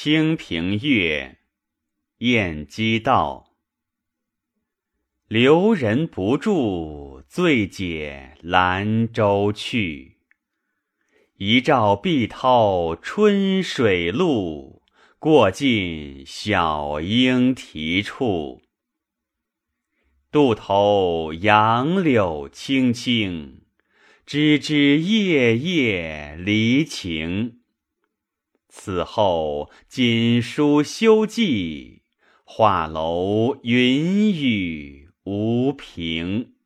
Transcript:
清平乐，晏几道。留人不住，醉解兰舟去。一照碧涛春水路，过尽小莺啼处。渡头杨柳青青，枝枝叶叶离情。此后锦书休寄，画楼云雨无凭。